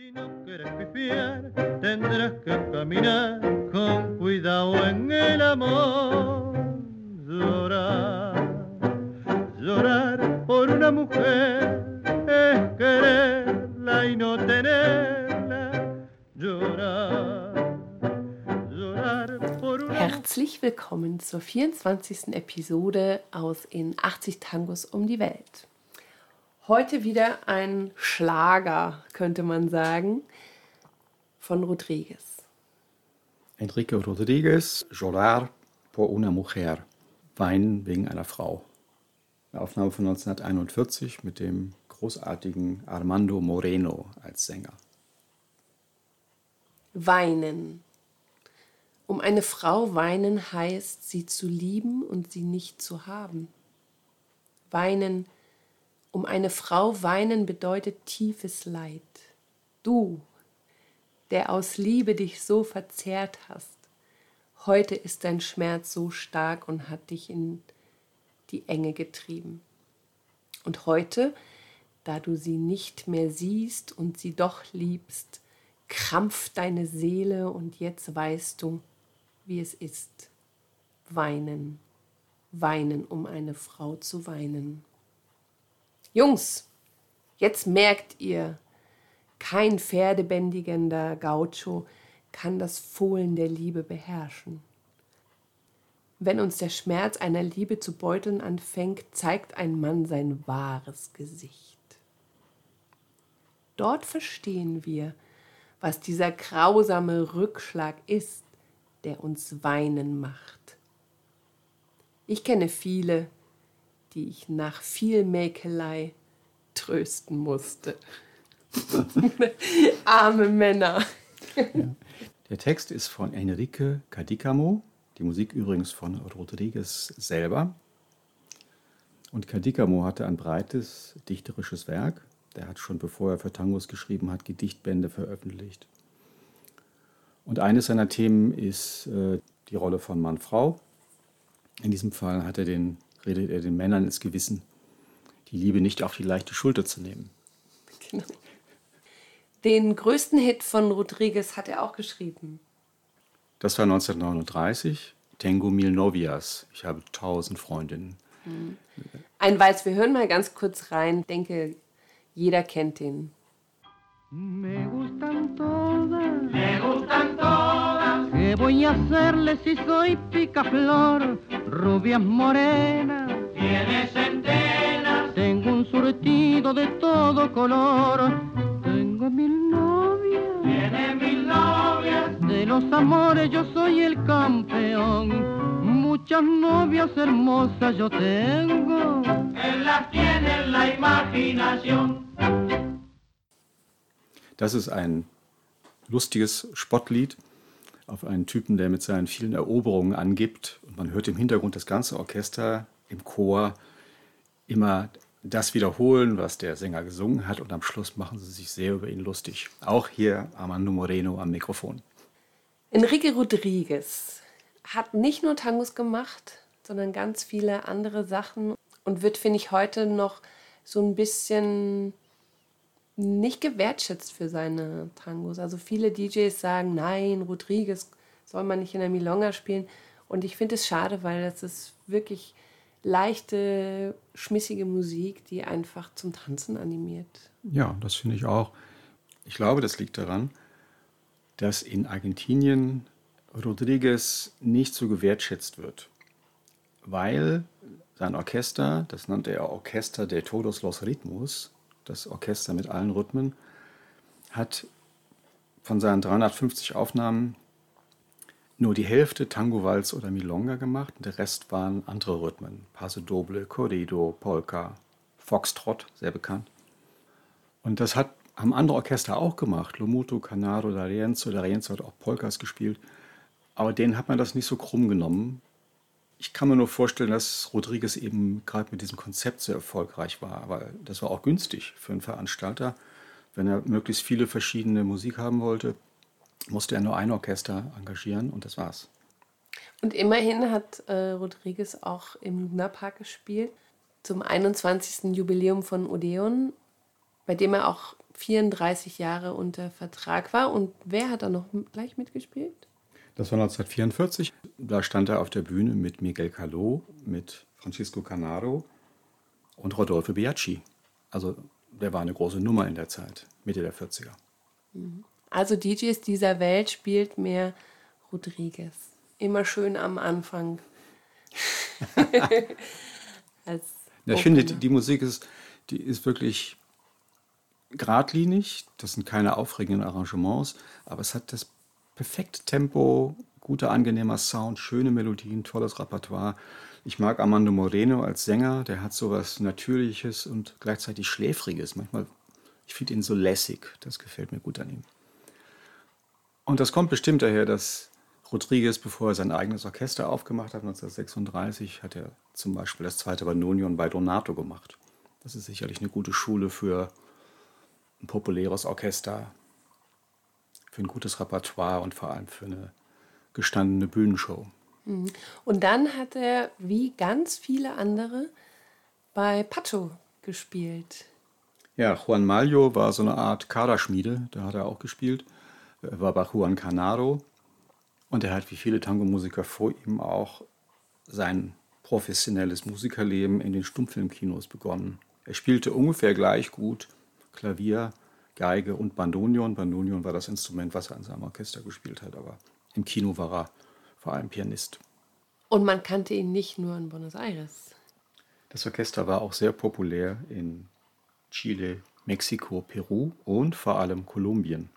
Si no quieres pifiar, tendrás que caminar con cuidado en el amor. Llorar, llorar por una mujer es quererla y no tenerla. Llorar, llorar por Herzlich willkommen zur 24. Episode aus In 80 Tangos um die Welt. Heute wieder ein Schlager, könnte man sagen, von Rodriguez. Enrique Rodriguez, Llorar por una mujer, Weinen wegen einer Frau. Eine Aufnahme von 1941 mit dem großartigen Armando Moreno als Sänger. Weinen. Um eine Frau weinen heißt, sie zu lieben und sie nicht zu haben. Weinen, um eine Frau weinen bedeutet tiefes Leid. Du, der aus Liebe dich so verzehrt hast, heute ist dein Schmerz so stark und hat dich in die Enge getrieben. Und heute, da du sie nicht mehr siehst und sie doch liebst, krampft deine Seele und jetzt weißt du, wie es ist. Weinen, weinen, um eine Frau zu weinen. Jungs, jetzt merkt ihr, kein pferdebändigender Gaucho kann das Fohlen der Liebe beherrschen. Wenn uns der Schmerz einer Liebe zu beuteln anfängt, zeigt ein Mann sein wahres Gesicht. Dort verstehen wir, was dieser grausame Rückschlag ist, der uns weinen macht. Ich kenne viele, die ich nach viel Mäkelei trösten musste. Arme Männer. Der Text ist von Enrique Cadicamo, die Musik übrigens von Rodriguez selber. Und Cadicamo hatte ein breites dichterisches Werk. Der hat schon bevor er für Tangos geschrieben hat, Gedichtbände veröffentlicht. Und eines seiner Themen ist äh, die Rolle von Mann-Frau. In diesem Fall hat er den, redet er den Männern ins Gewissen, die Liebe nicht auf die leichte Schulter zu nehmen. Genau. Den größten Hit von Rodriguez hat er auch geschrieben. Das war 1939, Tengo Mil Novias. Ich habe tausend Freundinnen. Ein Walz, wir hören mal ganz kurz rein. Ich denke, jeder kennt den. Me gustan todas. Me gustan todas. ¿Qué voy a hacerle si soy picaflor? Rubias morenas. Tiene centenas. Tengo un surtido de todo color. Tengo mil novias. Tiene mil novias. De los amores yo soy el campeón. Muchas novias hermosas yo tengo. Él las tiene en la imaginación. Das ist ein lustiges Spottlied auf einen Typen, der mit seinen vielen Eroberungen angibt. Und man hört im Hintergrund das ganze Orchester im Chor immer das wiederholen, was der Sänger gesungen hat. Und am Schluss machen sie sich sehr über ihn lustig. Auch hier Armando Moreno am Mikrofon. Enrique Rodriguez hat nicht nur Tangos gemacht, sondern ganz viele andere Sachen und wird, finde ich, heute noch so ein bisschen nicht gewertschätzt für seine Tangos. Also viele DJs sagen, nein, Rodriguez soll man nicht in der Milonga spielen. Und ich finde es schade, weil das ist wirklich leichte, schmissige Musik, die einfach zum Tanzen animiert. Ja, das finde ich auch. Ich glaube, das liegt daran, dass in Argentinien Rodriguez nicht so gewertschätzt wird, weil sein Orchester, das nannte er Orchester de Todos los Ritmos, das Orchester mit allen Rhythmen, hat von seinen 350 Aufnahmen nur die Hälfte Tango, Walz oder Milonga gemacht. Der Rest waren andere Rhythmen. Paso Doble, Corrido, Polka, Foxtrot, sehr bekannt. Und das hat, haben andere Orchester auch gemacht. Lomuto, Canaro, D'Arienzo. D'Arienzo hat auch Polkas gespielt. Aber denen hat man das nicht so krumm genommen. Ich kann mir nur vorstellen, dass Rodriguez eben gerade mit diesem Konzept sehr erfolgreich war. weil das war auch günstig für einen Veranstalter. Wenn er möglichst viele verschiedene Musik haben wollte, musste er nur ein Orchester engagieren und das war's. Und immerhin hat äh, Rodriguez auch im Lunapark gespielt, zum 21. Jubiläum von Odeon, bei dem er auch 34 Jahre unter Vertrag war. Und wer hat da noch gleich mitgespielt? Das war 1944. Da stand er auf der Bühne mit Miguel Caló, mit Francisco Canaro und Rodolfo Biaggi. Also der war eine große Nummer in der Zeit, Mitte der 40er. Also DJs dieser Welt spielt mehr Rodriguez. Immer schön am Anfang. ja, ich finde, die, die, Musik ist, die ist wirklich geradlinig. Das sind keine aufregenden Arrangements, aber es hat das perfekte Tempo, guter, angenehmer Sound, schöne Melodien, tolles Repertoire. Ich mag Armando Moreno als Sänger, der hat so was Natürliches und gleichzeitig Schläfriges. Manchmal, ich finde ihn so lässig, das gefällt mir gut an ihm. Und das kommt bestimmt daher, dass Rodriguez, bevor er sein eigenes Orchester aufgemacht hat, 1936, hat er zum Beispiel das zweite Bandoneon bei Donato gemacht. Das ist sicherlich eine gute Schule für ein populäres Orchester, für ein gutes Repertoire und vor allem für eine gestandene Bühnenshow. Mhm. Und dann hat er, wie ganz viele andere, bei Pacho gespielt. Ja, Juan Malio war so eine Art Kaderschmiede, da hat er auch gespielt. Er war bei Juan Canaro und er hat wie viele Tango-Musiker vor ihm auch sein professionelles Musikerleben in den Stummfilmkinos begonnen. Er spielte ungefähr gleich gut Klavier, Geige und Bandonion. Bandonion war das Instrument, was er in seinem Orchester gespielt hat, aber im Kino war er vor allem Pianist. Und man kannte ihn nicht nur in Buenos Aires. Das Orchester war auch sehr populär in Chile, Mexiko, Peru und vor allem Kolumbien.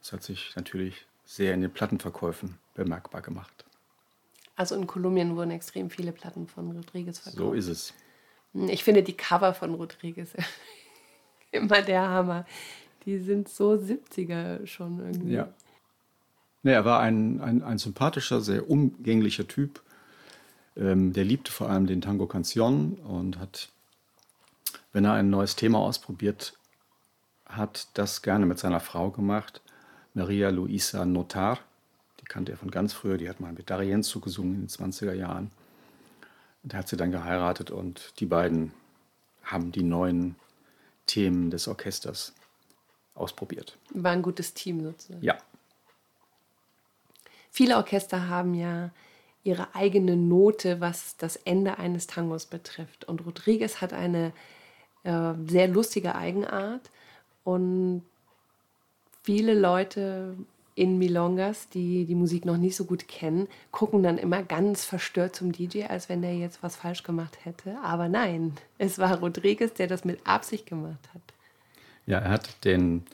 Das hat sich natürlich sehr in den Plattenverkäufen bemerkbar gemacht. Also in Kolumbien wurden extrem viele Platten von Rodriguez verkauft. So ist es. Ich finde die Cover von Rodriguez immer der Hammer. Die sind so 70er schon irgendwie. Ja. Nee, er war ein, ein, ein sympathischer, sehr umgänglicher Typ. Ähm, der liebte vor allem den Tango Canción und hat, wenn er ein neues Thema ausprobiert hat, das gerne mit seiner Frau gemacht, Maria Luisa Notar. Die kannte er von ganz früher, die hat mal mit D'Arienzo gesungen in den 20er Jahren. Und er hat sie dann geheiratet und die beiden haben die neuen Themen des Orchesters ausprobiert. War ein gutes Team sozusagen. Ja, Viele Orchester haben ja ihre eigene Note, was das Ende eines Tangos betrifft. Und Rodriguez hat eine äh, sehr lustige Eigenart. Und viele Leute in Milongas, die die Musik noch nicht so gut kennen, gucken dann immer ganz verstört zum DJ, als wenn der jetzt was falsch gemacht hätte. Aber nein, es war Rodriguez, der das mit Absicht gemacht hat. Ja, er hat den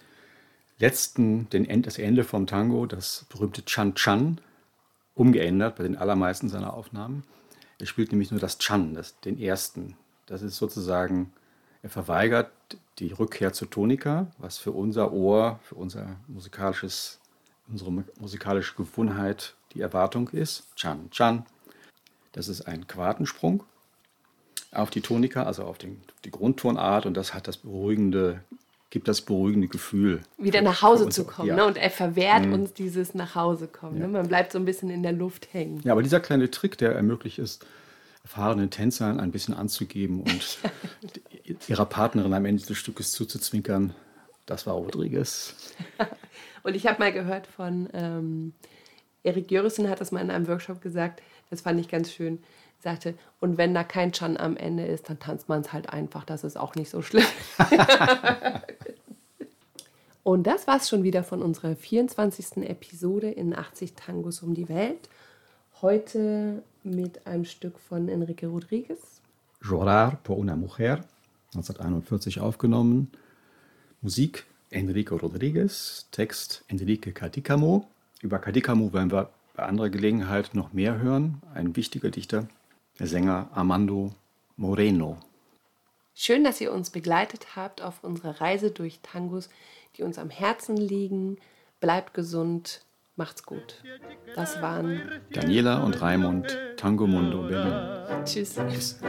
letzten, den, das Ende vom Tango, das berühmte Chan Chan, umgeändert bei den allermeisten seiner Aufnahmen. Er spielt nämlich nur das Chan, das, den ersten. Das ist sozusagen, er verweigert die Rückkehr zur Tonika, was für unser Ohr, für unser musikalisches, unsere musikalische Gewohnheit die Erwartung ist. Chan Chan. Das ist ein Quartensprung auf die Tonika, also auf den, die Grundtonart und das hat das beruhigende gibt das beruhigende Gefühl. Wieder nach Hause zu kommen. Ja. Ne? Und er verwehrt mhm. uns dieses nach Hause kommen. Ja. Ne? Man bleibt so ein bisschen in der Luft hängen. Ja, aber dieser kleine Trick, der ermöglicht ist, erfahrenen Tänzern ein bisschen anzugeben und ihrer Partnerin am Ende des Stückes zuzuzwinkern, das war Rodriguez. und ich habe mal gehört von ähm, Erik Jörissen, hat das mal in einem Workshop gesagt, das fand ich ganz schön sagte, und wenn da kein Chan am Ende ist, dann tanzt man es halt einfach, das ist auch nicht so schlimm. und das war es schon wieder von unserer 24. Episode in 80 Tangos um die Welt. Heute mit einem Stück von Enrique Rodriguez. Llorar por una mujer, 1941 aufgenommen. Musik Enrique Rodriguez, Text Enrique Cadicamo. Über Cadicamo werden wir bei anderer Gelegenheit noch mehr hören. Ein wichtiger Dichter der Sänger Armando Moreno. Schön, dass ihr uns begleitet habt auf unserer Reise durch Tangos, die uns am Herzen liegen. Bleibt gesund, macht's gut. Das waren Daniela und Raimund, Tango Mundo Berlin. Tschüss. Tschüss.